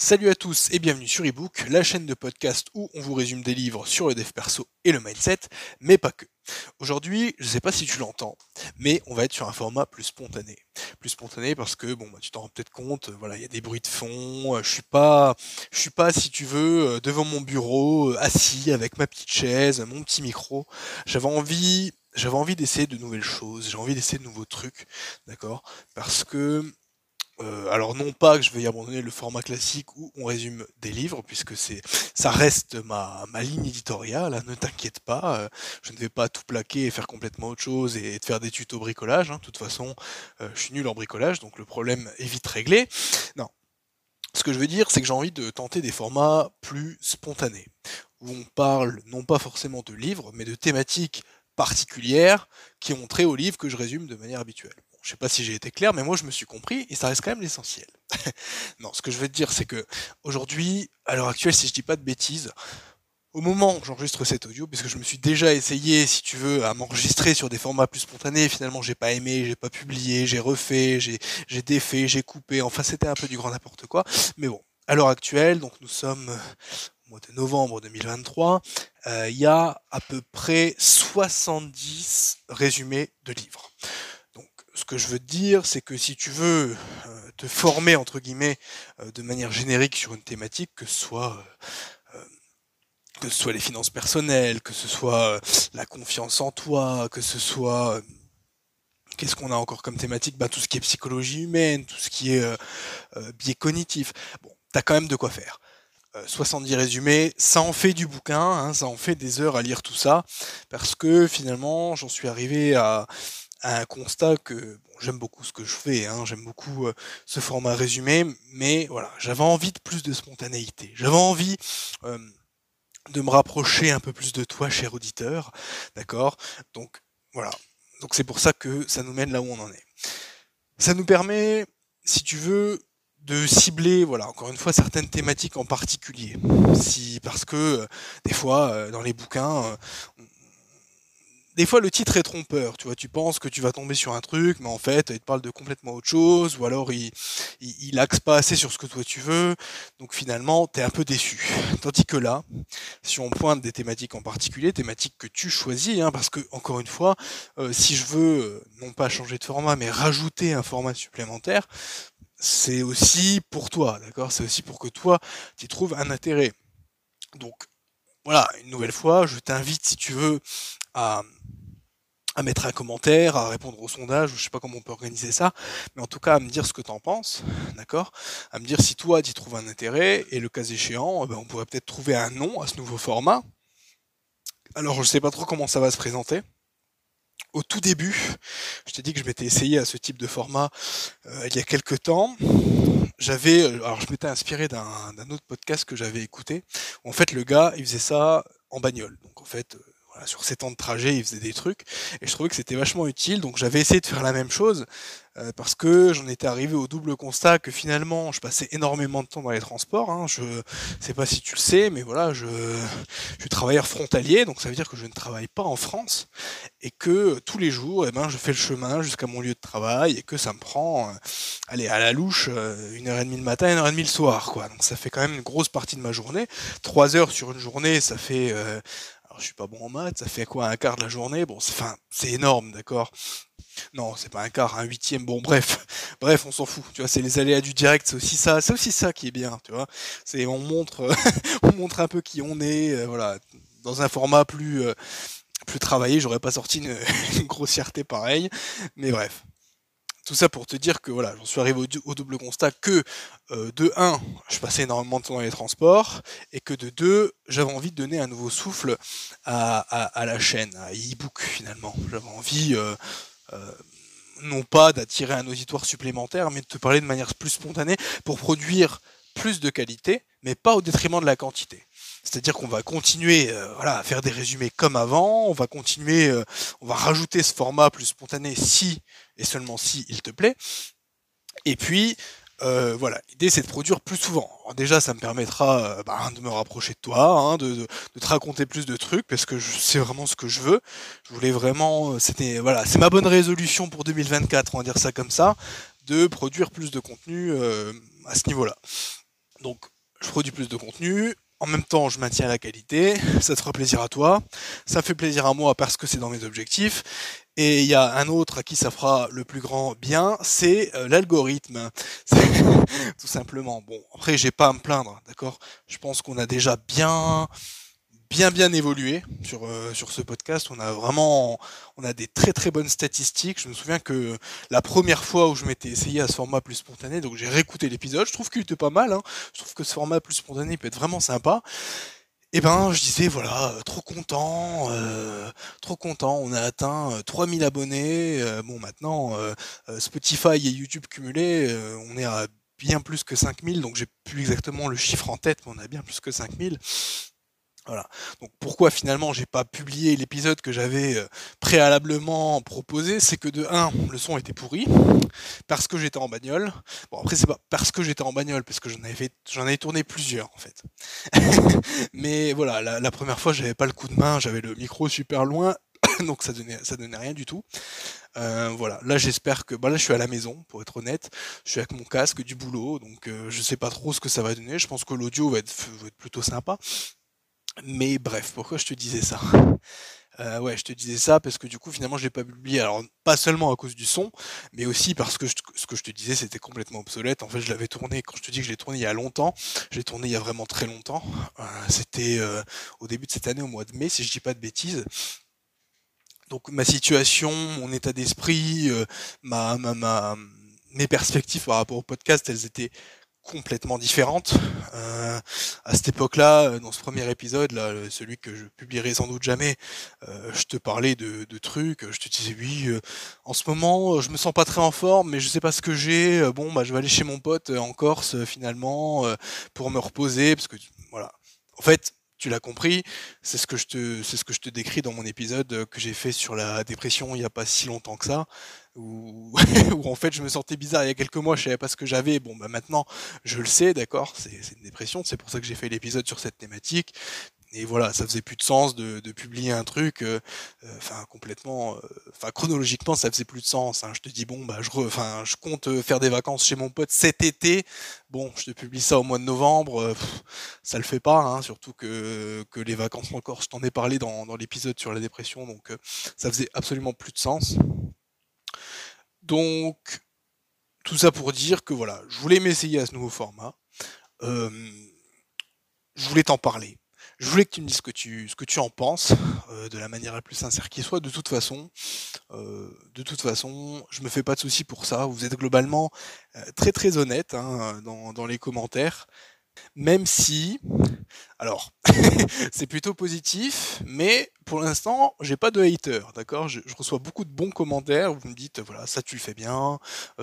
Salut à tous et bienvenue sur ebook, la chaîne de podcast où on vous résume des livres sur le dev perso et le mindset, mais pas que. Aujourd'hui, je sais pas si tu l'entends, mais on va être sur un format plus spontané. Plus spontané parce que bon bah tu t'en rends peut-être compte, voilà, il y a des bruits de fond, euh, je suis pas je suis pas si tu veux euh, devant mon bureau euh, assis avec ma petite chaise, mon petit micro. J'avais envie j'avais envie d'essayer de nouvelles choses, j'ai envie d'essayer de nouveaux trucs, d'accord? Parce que euh, alors non pas que je y abandonner le format classique où on résume des livres, puisque c'est ça reste ma, ma ligne éditoriale, hein, ne t'inquiète pas, euh, je ne vais pas tout plaquer et faire complètement autre chose et, faire des tutos bricolage, hein. de toute façon euh, je suis nul en bricolage, donc le problème est vite réglé. Non. Ce que je veux dire, c'est que j'ai envie de tenter des formats plus spontanés, où on parle non pas forcément de livres, mais de thématiques particulières qui ont trait aux livres que je résume de manière habituelle. Je sais pas si j'ai été clair, mais moi je me suis compris et ça reste quand même l'essentiel. non, ce que je veux dire, c'est que aujourd'hui, à l'heure actuelle, si je dis pas de bêtises, au moment où j'enregistre cet audio, puisque je me suis déjà essayé, si tu veux, à m'enregistrer sur des formats plus spontanés, finalement j'ai pas aimé, j'ai pas publié, j'ai refait, j'ai défait, j'ai coupé, enfin c'était un peu du grand n'importe quoi. Mais bon, à l'heure actuelle, donc nous sommes au mois de novembre 2023, euh, il y a à peu près 70 résumés de livres ce que je veux te dire, c'est que si tu veux euh, te former, entre guillemets, euh, de manière générique sur une thématique, que ce soit... Euh, que les finances personnelles, que ce soit la confiance en toi, que ce soit qu'est-ce qu'on a encore comme thématique? Bah, Tout ce qui est psychologie humaine, tout ce qui est biais cognitif. Bon, t'as quand même de quoi faire. 70 résumés, ça en fait du bouquin, hein, ça en fait des heures à lire tout ça, parce que finalement j'en suis arrivé à, un constat que j'aime beaucoup ce que je fais, hein, j'aime beaucoup euh, ce format résumé, mais voilà, j'avais envie de plus de spontanéité, j'avais envie euh, de me rapprocher un peu plus de toi, cher auditeur, d'accord? Donc voilà, donc c'est pour ça que ça nous mène là où on en est. Ça nous permet, si tu veux, de cibler, voilà, encore une fois, certaines thématiques en particulier. Si, parce que euh, des fois, dans les bouquins, des fois le titre est trompeur, tu vois, tu penses que tu vas tomber sur un truc, mais en fait, il te parle de complètement autre chose, ou alors il, il, pas assez sur ce que toi tu veux, donc finalement, tu es un peu déçu. Tandis que là, si on pointe des thématiques en particulier, thématiques que tu choisis, hein, parce que, encore une fois, euh, si je veux, euh, non pas changer de format, mais rajouter un format supplémentaire, c'est aussi pour toi, d'accord? C'est aussi pour que toi, tu trouves un intérêt. Donc, voilà, une nouvelle fois, je t'invite, si tu veux, à, mettre un commentaire, à répondre au sondage, je sais pas comment on peut organiser ça, mais en tout cas à me dire ce que tu en penses, d'accord? À me dire si toi tu trouves un intérêt, et le cas échéant, eh ben, on pourrait peut-être trouver un nom à ce nouveau format. Alors je sais pas trop comment ça va se présenter. Au tout début, je t'ai dit que je m'étais essayé à ce type de format euh, il y a quelques temps. J'avais, alors je m'étais inspiré d'un autre podcast que j'avais écouté. En fait, le gars, il faisait ça en bagnole. Donc en fait, sur ses temps de trajet, il faisait des trucs, et je trouvais que c'était vachement utile, donc j'avais essayé de faire la même chose, euh, parce que j'en étais arrivé au double constat que finalement, je passais énormément de temps dans les transports, hein, je sais pas si tu le sais, mais voilà, je, je suis travailleur frontalier, donc ça veut dire que je ne travaille pas en France, et que tous les jours, eh ben, je fais le chemin jusqu'à mon lieu de travail, et que ça me prend, euh, allez, à la louche, euh, une heure et demie le matin, une heure et demie le soir, donc ça fait quand même une grosse partie de ma journée, trois heures sur une journée, ça fait je suis pas bon en maths, ça fait quoi un quart de la journée? Bon, c'est enfin, c'est énorme, d'accord? Non, c'est pas un quart, un huitième. Bon, bref, bref, on s'en fout. Tu vois, c'est les aléas du direct, c'est aussi ça, c'est aussi ça qui est bien, tu vois. C'est on montre, on montre un peu qui on est, euh, voilà, dans un format plus euh, plus travaillé. J'aurais pas sorti une, une grossièreté pareille, mais bref. Tout ça pour te dire que voilà, j'en suis arrivé au, double constat que euh, de 1, je passais énormément de temps dans les transports, et que de 2, j'avais envie de donner un nouveau souffle à, la chaîne, à e-book finalement. J'avais envie, euh, euh, non pas d'attirer un auditoire supplémentaire, mais de te parler de manière plus spontanée pour produire plus de qualité, mais pas au détriment de la quantité. C'est-à-dire qu'on va continuer voilà, à faire des résumés comme avant, on va continuer, on va rajouter ce format plus spontané si et seulement si il te plaît. Et puis, euh, voilà, l'idée c'est de produire plus souvent. déjà, ça me permettra euh, bah, de me rapprocher de toi, hein, de, te raconter plus de trucs, parce que c'est vraiment ce que je veux. Je voulais vraiment, euh, c'était voilà, c'est ma bonne résolution pour 2024, on va dire ça comme ça, de produire plus de contenu à ce niveau-là. Donc, je produis plus de contenu, en même temps, je maintiens la qualité, ça te fera plaisir à toi, ça fait plaisir à moi parce que c'est dans mes objectifs. Et il y a un autre à qui ça fera le plus grand bien, c'est euh, l'algorithme. Tout simplement. Bon, après, j'ai pas à me plaindre, d'accord? Je pense qu'on a déjà bien bien bien évolué sur euh, sur ce podcast. On a vraiment on a des très très bonnes statistiques. Je me souviens que la première fois où je m'étais essayé à ce format plus spontané, donc j'ai réécouté l'épisode, je trouve qu'il était pas mal. Hein. Je trouve que ce format plus spontané peut être vraiment sympa. Et eh ben, je disais, voilà, euh, trop content, euh, trop content, on a atteint 3000 abonnés. bon, maintenant, Spotify et YouTube cumulés, on est à bien plus que 5000, donc j'ai plus exactement le chiffre en tête, mais on a bien plus que 5000. Voilà. Donc pourquoi finalement j'ai pas publié l'épisode que j'avais euh, préalablement proposé, c'est que de 1, le son était pourri, parce que j'étais en bagnole. Bon après c'est pas parce que j'étais en bagnole, parce que j'en avais j'en avais tourné plusieurs en fait. Mais voilà, la, première fois j'avais pas le coup de main, j'avais le micro super loin, donc ça donnait ça donnait rien du tout. Euh, voilà, là j'espère que bah là je suis à la maison pour être honnête, je suis avec mon casque du boulot, donc euh, je sais pas trop ce que ça va donner. Je pense que l'audio va va être plutôt sympa. Mais bref, pourquoi je te disais ça? Euh, ouais, je te disais ça parce que du coup, finalement, je l'ai pas publié. Alors, pas seulement à cause du son, mais aussi parce que ce que je te disais, c'était complètement obsolète. En fait, je l'avais tourné, quand je te dis que je l'ai tourné il y a longtemps, je l'ai tourné il y a vraiment très longtemps. Euh, c'était euh, au début de cette année, au mois de mai, si je dis pas de bêtises. Donc, ma situation, mon état d'esprit, mes perspectives par rapport au podcast, elles étaient complètement différente. Euh, à cette époque-là, euh, dans ce premier épisode, celui que je publierai sans doute jamais, euh, je te parlais de, trucs, je te disais oui, en ce moment, je me sens pas très en forme, mais je sais pas ce que j'ai. bon, bah, je vais aller chez mon pote en Corse finalement pour me reposer, parce que voilà. En fait, tu l'as compris, c'est ce que je te, c'est ce que je te décris dans mon épisode que j'ai fait sur la dépression il n'y a pas si longtemps que ça, où, en fait je me sentais bizarre il y a quelques mois, je savais pas ce que j'avais. Bon, bah maintenant je le sais, d'accord, c'est, une dépression, c'est pour ça que j'ai fait l'épisode sur cette thématique et voilà, ça faisait plus de sens de, publier un truc, euh, euh, enfin complètement, euh, enfin chronologiquement ça faisait plus de sens. Hein. Je te dis bon bah je, compte faire des vacances chez mon pote cet été. Bon, je te publie ça au mois de novembre, ça le fait pas, hein, surtout que que les vacances encore, je t'en ai parlé dans l'épisode sur la dépression, donc ça faisait absolument plus de sens. Donc tout ça pour dire que voilà, je voulais m'essayer à ce nouveau format. je voulais t'en parler je voulais que tu me dises ce que tu, en penses, euh, de la manière la plus sincère qui soit. De toute façon, euh, de toute façon, je me fais pas de soucis pour ça. Vous êtes globalement euh, très très honnête hein, dans les commentaires, même si, alors, c'est plutôt positif, mais pour l'instant, j'ai pas de haters, d'accord? Je, reçois beaucoup de bons commentaires. Vous me dites, voilà, ça tu le fais bien,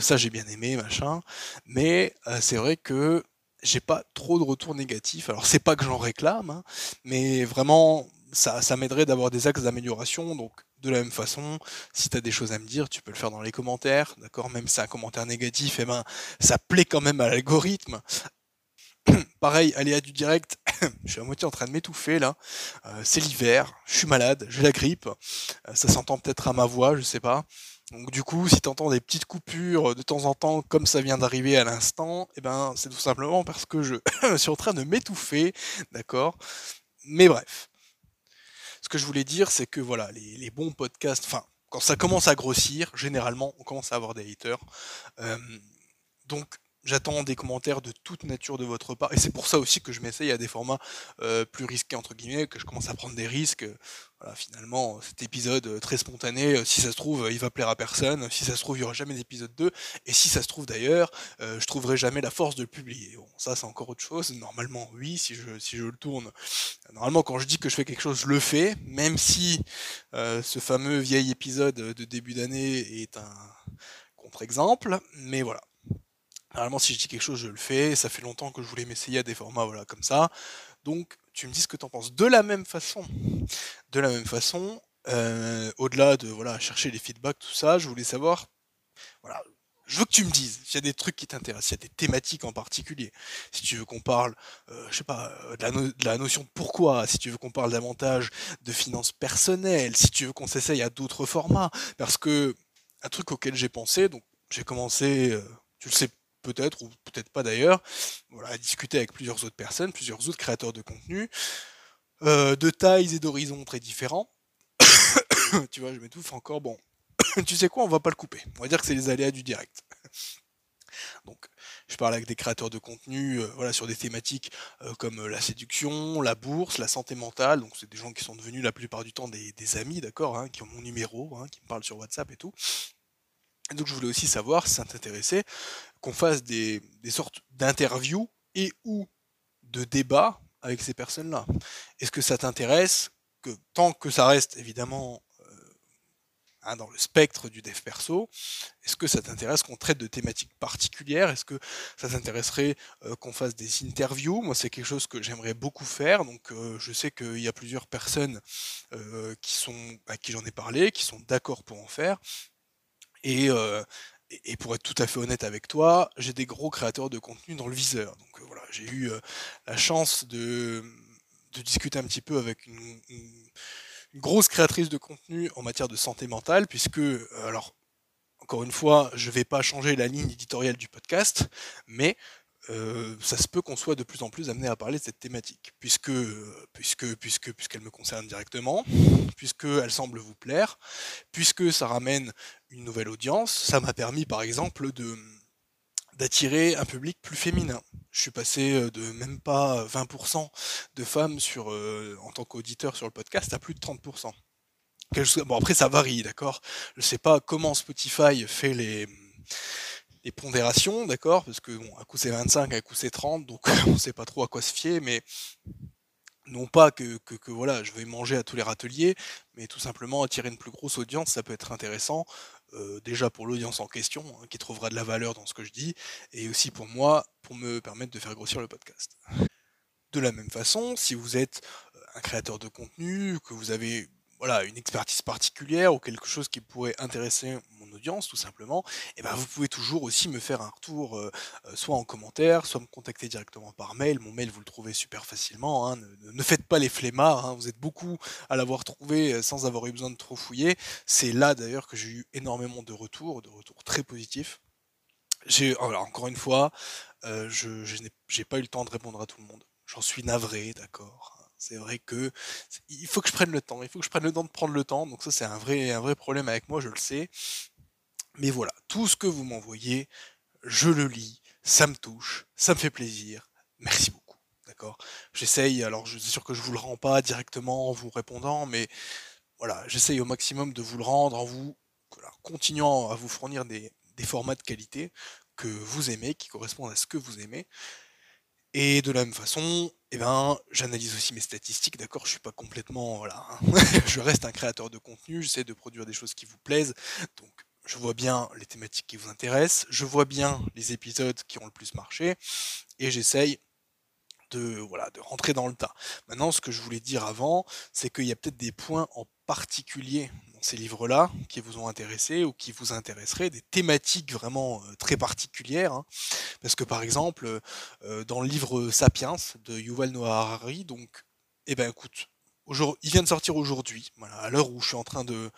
ça j'ai bien aimé, machin. Mais c'est vrai que j'ai pas trop de retours négatifs. Alors c'est pas que j'en réclame, hein, mais vraiment ça, ça m'aiderait d'avoir des axes d'amélioration. Donc de la même façon, si tu as des choses à me dire, tu peux le faire dans les commentaires, d'accord? Même si c'est un commentaire négatif, eh ben ça plaît quand même à l'algorithme. Pareil, aléa du direct, je suis à moitié en train de m'étouffer là. Euh, c'est l'hiver, je suis malade, j'ai la grippe. Euh, ça s'entend peut-être à ma voix, je sais pas. Donc du coup, si tu entends des petites coupures de temps en temps, comme ça vient d'arriver à l'instant, eh ben c'est tout simplement parce que je suis en train de m'étouffer, d'accord? Mais bref. Ce que je voulais dire, c'est que voilà, les, bons podcasts, enfin, quand ça commence à grossir, généralement, on commence à avoir des haters. Euh, donc J'attends des commentaires de toute nature de votre part. Et c'est pour ça aussi que je m'essaye à des formats euh, plus risqués, entre guillemets, que je commence à prendre des risques. Voilà, finalement, cet épisode euh, très spontané, euh, si ça se trouve, il va plaire à personne. Si ça se trouve, il n'y aura jamais d'épisode 2. Et si ça se trouve d'ailleurs, je trouverai jamais la force de le publier. Bon, ça, c'est encore autre chose. Normalement, oui, si je, si je le tourne. Normalement, quand je dis que je fais quelque chose, je le fais. Même si ce fameux vieil épisode de début d'année est un contre-exemple. Mais voilà. Normalement, si je dis quelque chose, je le fais. Ça fait longtemps que je voulais m'essayer à des formats voilà, comme ça. Donc, tu me dis ce que tu en penses. De la même façon, de la même façon, euh, au-delà de voilà chercher les feedbacks, tout ça, je voulais savoir, voilà, je veux que tu me dises s'il y a des trucs qui t'intéressent, s'il y a des thématiques en particulier. Si tu veux qu'on parle, euh, je sais pas, euh, de la, notion de pourquoi, si tu veux qu'on parle davantage de finances personnelles, si tu veux qu'on s'essaye à d'autres formats, parce que un truc auquel j'ai pensé, donc j'ai commencé, tu le sais peut-être ou peut-être pas d'ailleurs, voilà, discuter avec plusieurs autres personnes, plusieurs autres créateurs de contenu, euh, de tailles et d'horizons très différents. tu vois, je m'étouffe encore. Bon, tu sais quoi, on va pas le couper. On va dire que c'est les aléas du direct. Donc, je parle avec des créateurs de contenu, euh, voilà, sur des thématiques euh, comme la séduction, la bourse, la santé mentale. Donc, c'est des gens qui sont devenus la plupart du temps des, amis, d'accord, hein, qui ont mon numéro, hein, qui me parlent sur WhatsApp et tout. donc, je voulais aussi savoir si ça t'intéressait qu'on fasse des, sortes d'interviews et ou de débats avec ces personnes-là. Est-ce que ça t'intéresse que tant que ça reste évidemment Hein, dans le spectre du dev perso. Est-ce que ça t'intéresse qu'on traite de thématiques particulières? Est-ce que ça t'intéresserait euh, qu'on fasse des interviews? Moi, c'est quelque chose que j'aimerais beaucoup faire. Donc, euh, je sais qu'il y a plusieurs personnes euh, qui sont, à qui j'en ai parlé, qui sont d'accord pour en faire. Et, et, pour être tout à fait honnête avec toi, j'ai des gros créateurs de contenu dans le viseur. Donc voilà, j'ai eu la chance de, de, discuter un petit peu avec une grosse créatrice de contenu en matière de santé mentale, puisque, euh, alors, encore une fois, je ne vais pas changer la ligne éditoriale du podcast, mais euh, ça se peut qu'on soit de plus en plus amené à parler de cette thématique, puisque, puisque, puisque, puisqu'elle me concerne directement, puisqu'elle semble vous plaire, puisque ça ramène une nouvelle audience. Ça m'a permis, par exemple, de d'attirer un public plus féminin. Je suis passé euh, de même pas 20% de femmes sur, euh, en tant qu'auditeur sur le podcast à plus de 30%. Bon après ça varie, d'accord? Je sais pas comment Spotify fait les, les pondérations, d'accord Parce que bon, un coup c'est 25, un coup c'est 30, donc on sait pas trop à quoi se fier, mais non pas que, que, voilà, je vais manger à tous les râteliers, mais tout simplement attirer une plus grosse audience, ça peut être intéressant. Euh, déjà pour l'audience en question, hein, qui trouvera de la valeur dans ce que je dis, et aussi pour moi, pour me permettre de faire grossir le podcast. De la même façon, si vous êtes euh, un créateur de contenu, que vous avez voilà, une expertise particulière ou quelque chose qui pourrait intéresser mon audience tout simplement, et eh ben vous pouvez toujours aussi me faire un retour euh, euh, soit en commentaire, soit me contacter directement par mail. Mon mail vous le trouvez super facilement. Hein. Ne, faites pas les flemmards, hein. vous êtes beaucoup à l'avoir trouvé euh, sans avoir eu besoin de trop fouiller. C'est là d'ailleurs que j'ai eu énormément de retours, de retours très positifs. J'ai encore une fois, je n'ai pas eu le temps de répondre à tout le monde. J'en suis navré, d'accord. C'est vrai que il faut que je prenne le temps, il faut que je prenne le temps de prendre le temps. Donc ça c'est un vrai, un vrai problème avec moi, je le sais. Mais voilà, tout ce que vous m'envoyez, je le lis, ça me touche, ça me fait plaisir. Merci beaucoup. D'accord? J'essaye, alors je suis sûr que je vous le rends pas directement en vous répondant, mais voilà, j'essaye au maximum de vous le rendre en vous continuant à vous fournir des, des formats de qualité que vous aimez, qui correspondent à ce que vous aimez. Et de la même façon, eh ben, j'analyse aussi mes statistiques, d'accord Je suis pas complètement, voilà, hein. je reste un créateur de contenu, j'essaie de produire des choses qui vous plaisent, donc je vois bien les thématiques qui vous intéressent, je vois bien les épisodes qui ont le plus marché, et j'essaye de, voilà, de rentrer dans le tas. Maintenant, ce que je voulais dire avant, c'est qu'il y a peut-être des points en particulier dans ces livres-là qui vous ont intéressé ou qui vous intéresseraient, des thématiques vraiment euh, très particulières. Hein. Parce que par exemple, euh, dans le livre Sapiens de Yuval Noah Harari, donc, eh ben écoute, il vient de sortir aujourd'hui, à l'heure où je suis en train de,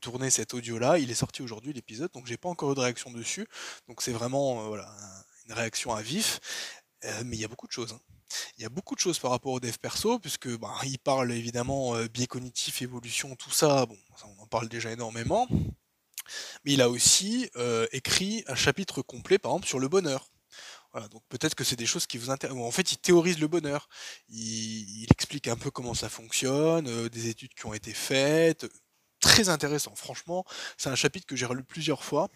tourner cet audio-là, il est sorti aujourd'hui l'épisode, donc j'ai pas encore eu de réaction dessus, donc c'est vraiment euh, voilà, une réaction à vif, mais il y a beaucoup de choses. Hein. Il y a beaucoup de choses par rapport au dev perso, puisque bah, il parle évidemment euh, biais cognitif, évolution, tout ça, bon, on en parle déjà énormément. Mais il a aussi euh, écrit un chapitre complet, par exemple, sur le bonheur. Voilà, donc peut-être que c'est des choses qui vous intéressent. En fait, il théorise le bonheur. Il, explique un peu comment ça fonctionne, euh, des études qui ont été faites, très intéressant. Franchement, c'est un chapitre que j'ai relu plusieurs fois.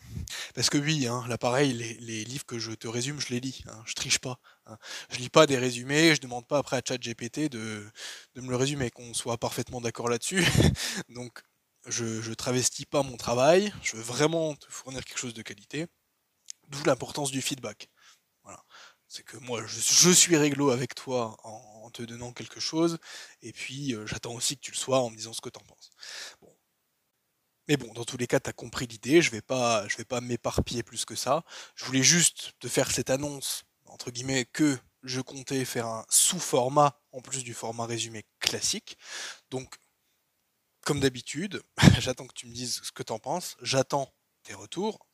Parce que oui, hein, là pareil, les, livres que je te résume, je les lis. Hein, je triche pas. Hein. Je lis pas des résumés, je demande pas après à ChatGPT de, de me le résumer, qu'on soit parfaitement d'accord là-dessus. Donc, je, je travestis pas mon travail. Je veux vraiment te fournir quelque chose de qualité. D'où l'importance du feedback. Voilà. C'est que moi, je, suis réglo avec toi en, te donnant quelque chose, et puis euh, j'attends aussi que tu le sois en me disant ce que tu en penses. Mais bon, dans tous les cas, tu as compris l'idée, je vais vais pas m'éparpiller plus que ça. Je voulais juste te faire cette annonce, entre guillemets, que je comptais faire un sous-format, en plus du format résumé classique. Donc, comme d'habitude, j'attends que tu me dises ce que tu en penses, j'attends tes retours,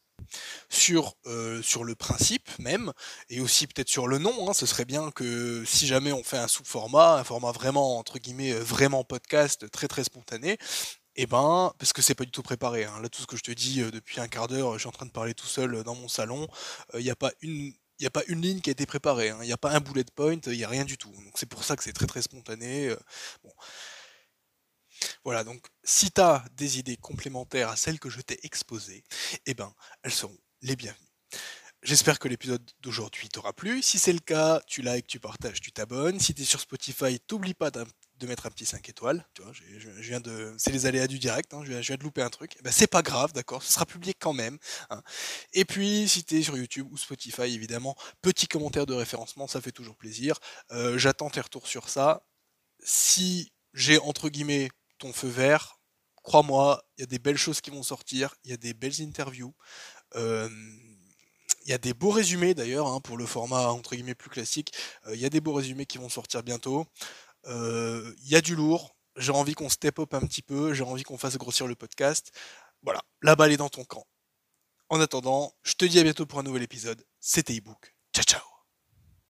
sur, euh, sur le principe même, et aussi peut-être sur le nom. Hein. ce serait bien que si jamais on fait un sous-format, un format vraiment, entre guillemets, vraiment podcast, très très spontané, eh ben, parce que c'est pas du tout préparé. Hein. Là, tout ce que je te dis euh, depuis un quart d'heure, je suis en train de parler tout seul dans mon salon. Il n'y a pas une ligne qui a été préparée, hein. il n'y a pas un bullet point, il n'y a rien du tout. Donc c'est pour ça que c'est très très spontané. Voilà, donc si tu as des idées complémentaires à celles que je t'ai exposées, eh ben, elles seront les bienvenues. J'espère que l'épisode d'aujourd'hui t'aura plu. Si c'est le cas, tu likes, tu partages, tu t'abonnes. Si tu es sur Spotify, t'oublie pas de mettre un petit 5 étoiles. Tu vois, je, viens de, c'est les aléas du direct. Hein, je, viens, de louper un truc. Eh ben, c'est pas grave, d'accord. Ce sera publié quand même. Hein. Et puis, si tu es sur YouTube ou Spotify, évidemment, petit commentaire de référencement, ça fait toujours plaisir. Euh, j'attends tes retours sur ça. Si j'ai entre guillemets ton feu vert, crois-moi, il y a des belles choses qui vont sortir, il y a des belles interviews. il y a des beaux résumés d'ailleurs hein, pour le format entre guillemets plus classique. Il y a des beaux résumés qui vont sortir bientôt. Il y a du lourd. J'ai envie qu'on step up un petit peu. J'ai envie qu'on fasse grossir le podcast. Voilà, la balle est dans ton camp. En attendant, je te dis à bientôt pour un nouvel épisode. C'était ebook. Ciao ciao